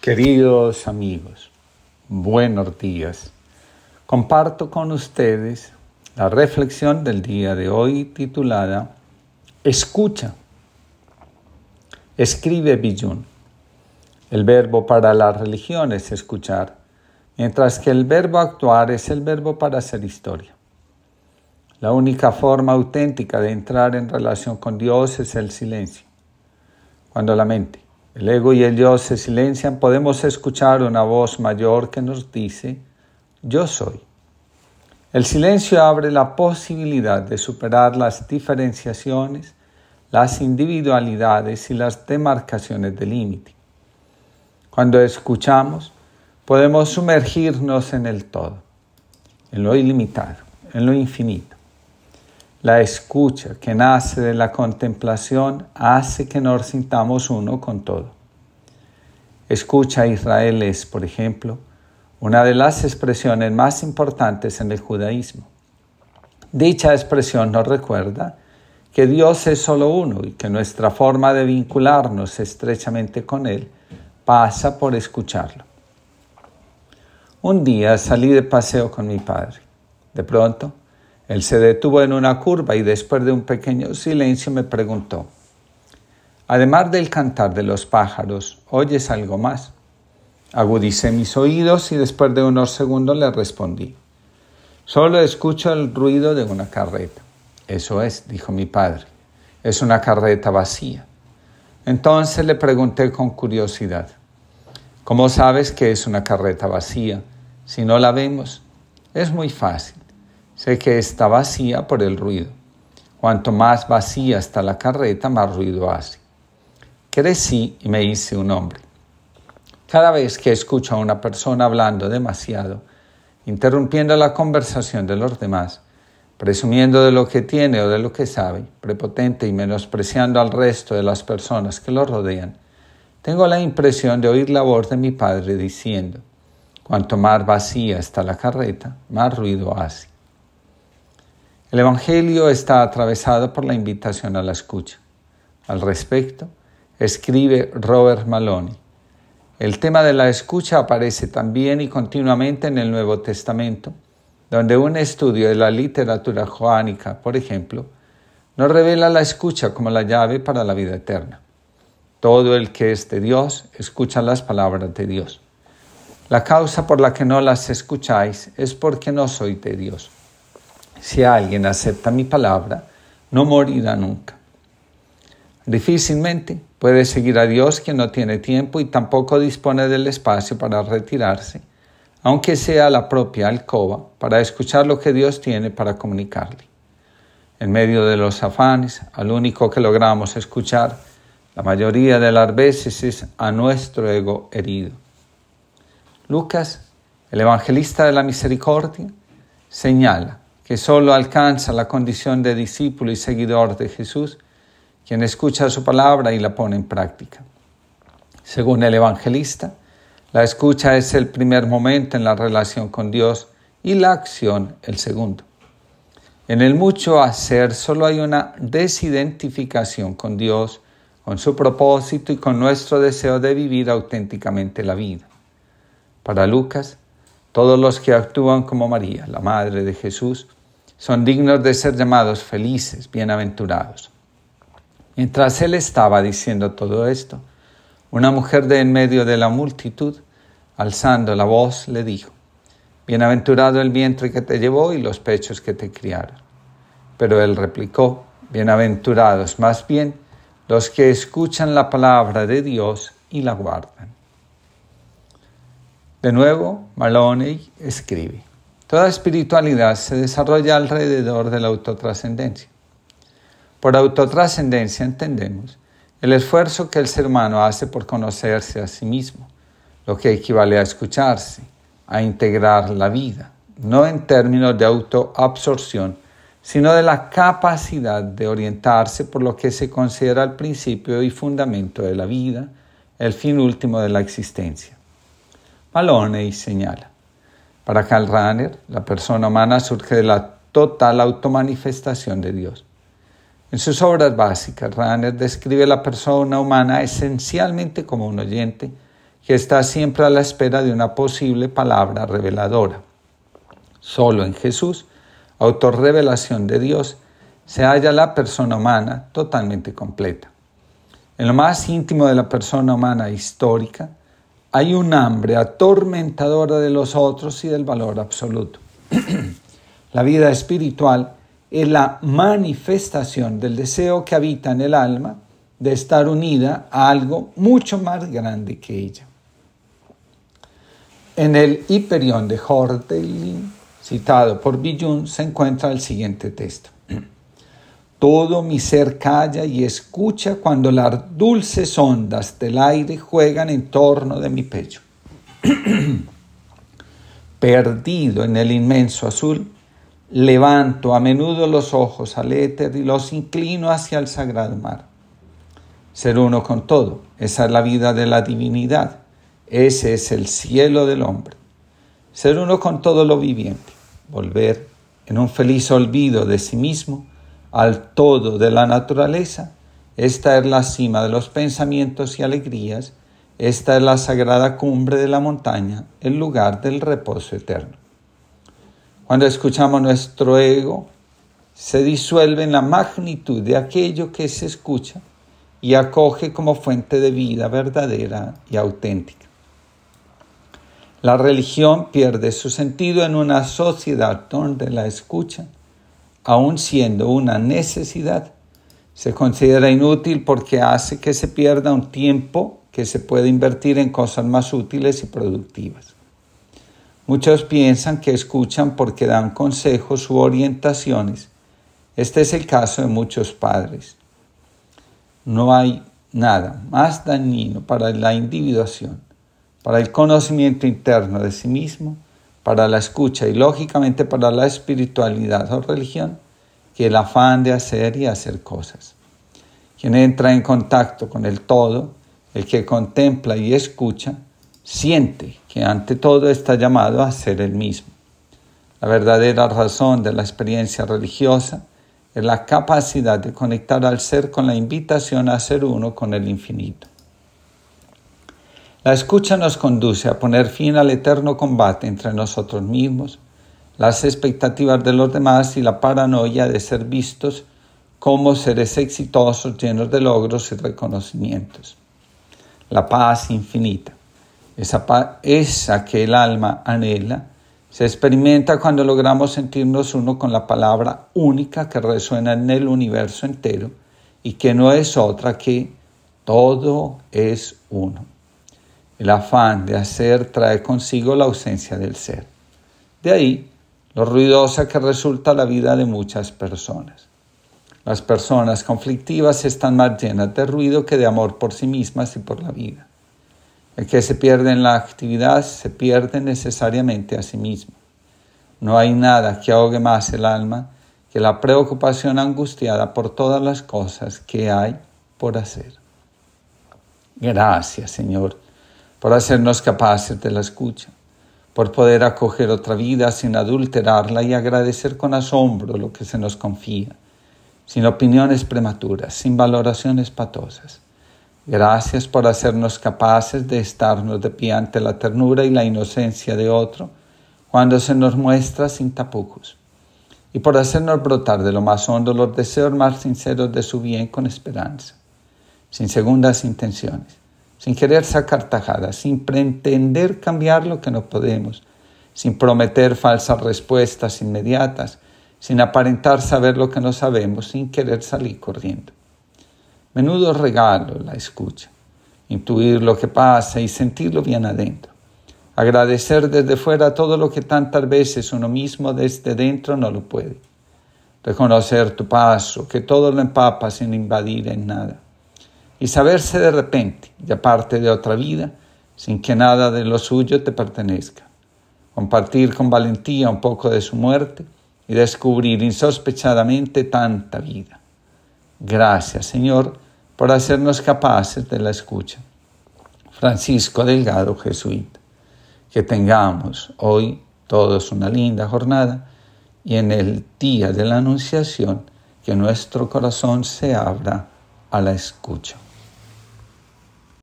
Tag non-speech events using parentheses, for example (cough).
Queridos amigos, buenos días. Comparto con ustedes la reflexión del día de hoy titulada Escucha. Escribe Billun. El verbo para la religión es escuchar, mientras que el verbo actuar es el verbo para hacer historia. La única forma auténtica de entrar en relación con Dios es el silencio. Cuando la mente, el ego y el yo se silencian, podemos escuchar una voz mayor que nos dice, yo soy. El silencio abre la posibilidad de superar las diferenciaciones, las individualidades y las demarcaciones de límite. Cuando escuchamos, podemos sumergirnos en el todo, en lo ilimitado, en lo infinito. La escucha que nace de la contemplación hace que nos sintamos uno con todo. Escucha Israel es, por ejemplo, una de las expresiones más importantes en el judaísmo. Dicha expresión nos recuerda que Dios es solo uno y que nuestra forma de vincularnos estrechamente con Él pasa por escucharlo. Un día salí de paseo con mi padre. De pronto, él se detuvo en una curva y después de un pequeño silencio me preguntó, además del cantar de los pájaros, ¿oyes algo más? Agudicé mis oídos y después de unos segundos le respondí, solo escucho el ruido de una carreta. Eso es, dijo mi padre, es una carreta vacía. Entonces le pregunté con curiosidad, ¿cómo sabes que es una carreta vacía si no la vemos? Es muy fácil. Sé que está vacía por el ruido. Cuanto más vacía está la carreta, más ruido hace. Crecí y me hice un hombre. Cada vez que escucho a una persona hablando demasiado, interrumpiendo la conversación de los demás, presumiendo de lo que tiene o de lo que sabe, prepotente y menospreciando al resto de las personas que lo rodean, tengo la impresión de oír la voz de mi padre diciendo, cuanto más vacía está la carreta, más ruido hace. El Evangelio está atravesado por la invitación a la escucha. Al respecto, escribe Robert Maloney. El tema de la escucha aparece también y continuamente en el Nuevo Testamento, donde un estudio de la literatura joánica, por ejemplo, nos revela la escucha como la llave para la vida eterna. Todo el que es de Dios escucha las palabras de Dios. La causa por la que no las escucháis es porque no soy de Dios. Si alguien acepta mi palabra, no morirá nunca. Difícilmente puede seguir a Dios quien no tiene tiempo y tampoco dispone del espacio para retirarse, aunque sea la propia alcoba, para escuchar lo que Dios tiene para comunicarle. En medio de los afanes, al único que logramos escuchar, la mayoría de las veces es a nuestro ego herido. Lucas, el evangelista de la misericordia, señala que solo alcanza la condición de discípulo y seguidor de Jesús, quien escucha su palabra y la pone en práctica. Según el evangelista, la escucha es el primer momento en la relación con Dios y la acción el segundo. En el mucho hacer solo hay una desidentificación con Dios, con su propósito y con nuestro deseo de vivir auténticamente la vida. Para Lucas, todos los que actúan como María, la Madre de Jesús, son dignos de ser llamados felices, bienaventurados. Mientras él estaba diciendo todo esto, una mujer de en medio de la multitud, alzando la voz, le dijo, Bienaventurado el vientre que te llevó y los pechos que te criaron. Pero él replicó, Bienaventurados más bien los que escuchan la palabra de Dios y la guardan. De nuevo, Maloney escribe, Toda espiritualidad se desarrolla alrededor de la autotrascendencia. Por autotrascendencia entendemos el esfuerzo que el ser humano hace por conocerse a sí mismo, lo que equivale a escucharse, a integrar la vida, no en términos de autoabsorción, sino de la capacidad de orientarse por lo que se considera el principio y fundamento de la vida, el fin último de la existencia. Maloney señala, para Karl Rahner, la persona humana surge de la total automanifestación de Dios. En sus obras básicas, Rahner describe a la persona humana esencialmente como un oyente que está siempre a la espera de una posible palabra reveladora. Solo en Jesús, autorrevelación de Dios, se halla la persona humana totalmente completa. En lo más íntimo de la persona humana histórica hay un hambre atormentadora de los otros y del valor absoluto. (clears throat) la vida espiritual es la manifestación del deseo que habita en el alma de estar unida a algo mucho más grande que ella. En el Hiperión de Hortelin, citado por Billun, se encuentra el siguiente texto. Todo mi ser calla y escucha cuando las dulces ondas del aire juegan en torno de mi pecho. (clears throat) Perdido en el inmenso azul, levanto a menudo los ojos al éter y los inclino hacia el sagrado mar. Ser uno con todo, esa es la vida de la divinidad, ese es el cielo del hombre. Ser uno con todo lo viviente, volver en un feliz olvido de sí mismo al todo de la naturaleza. Esta es la cima de los pensamientos y alegrías, esta es la sagrada cumbre de la montaña, el lugar del reposo eterno. Cuando escuchamos nuestro ego, se disuelve en la magnitud de aquello que se escucha y acoge como fuente de vida verdadera y auténtica. La religión pierde su sentido en una sociedad donde la escucha aun siendo una necesidad, se considera inútil porque hace que se pierda un tiempo que se puede invertir en cosas más útiles y productivas. Muchos piensan que escuchan porque dan consejos u orientaciones. Este es el caso de muchos padres. No hay nada más dañino para la individuación, para el conocimiento interno de sí mismo, para la escucha y lógicamente para la espiritualidad o religión que el afán de hacer y hacer cosas. Quien entra en contacto con el todo, el que contempla y escucha, siente que ante todo está llamado a ser el mismo. La verdadera razón de la experiencia religiosa es la capacidad de conectar al ser con la invitación a ser uno con el infinito. La escucha nos conduce a poner fin al eterno combate entre nosotros mismos, las expectativas de los demás y la paranoia de ser vistos como seres exitosos llenos de logros y reconocimientos. La paz infinita, esa, paz, esa que el alma anhela, se experimenta cuando logramos sentirnos uno con la palabra única que resuena en el universo entero y que no es otra que todo es uno. El afán de hacer trae consigo la ausencia del ser. De ahí lo ruidosa que resulta la vida de muchas personas. Las personas conflictivas están más llenas de ruido que de amor por sí mismas y por la vida. El que se pierde en la actividad se pierde necesariamente a sí mismo. No hay nada que ahogue más el alma que la preocupación angustiada por todas las cosas que hay por hacer. Gracias, Señor por hacernos capaces de la escucha, por poder acoger otra vida sin adulterarla y agradecer con asombro lo que se nos confía, sin opiniones prematuras, sin valoraciones patosas. Gracias por hacernos capaces de estarnos de pie ante la ternura y la inocencia de otro cuando se nos muestra sin tapujos, y por hacernos brotar de lo más hondo los deseos más sinceros de su bien con esperanza, sin segundas intenciones sin querer sacar tajadas, sin pretender cambiar lo que no podemos, sin prometer falsas respuestas inmediatas, sin aparentar saber lo que no sabemos, sin querer salir corriendo. Menudo regalo la escucha, intuir lo que pasa y sentirlo bien adentro. Agradecer desde fuera todo lo que tantas veces uno mismo desde dentro no lo puede. Reconocer tu paso, que todo lo empapa sin invadir en nada y saberse de repente ya parte de otra vida sin que nada de lo suyo te pertenezca. Compartir con valentía un poco de su muerte y descubrir insospechadamente tanta vida. Gracias, Señor, por hacernos capaces de la escucha. Francisco Delgado, jesuita. Que tengamos hoy todos una linda jornada y en el día de la Anunciación que nuestro corazón se abra a la escucha.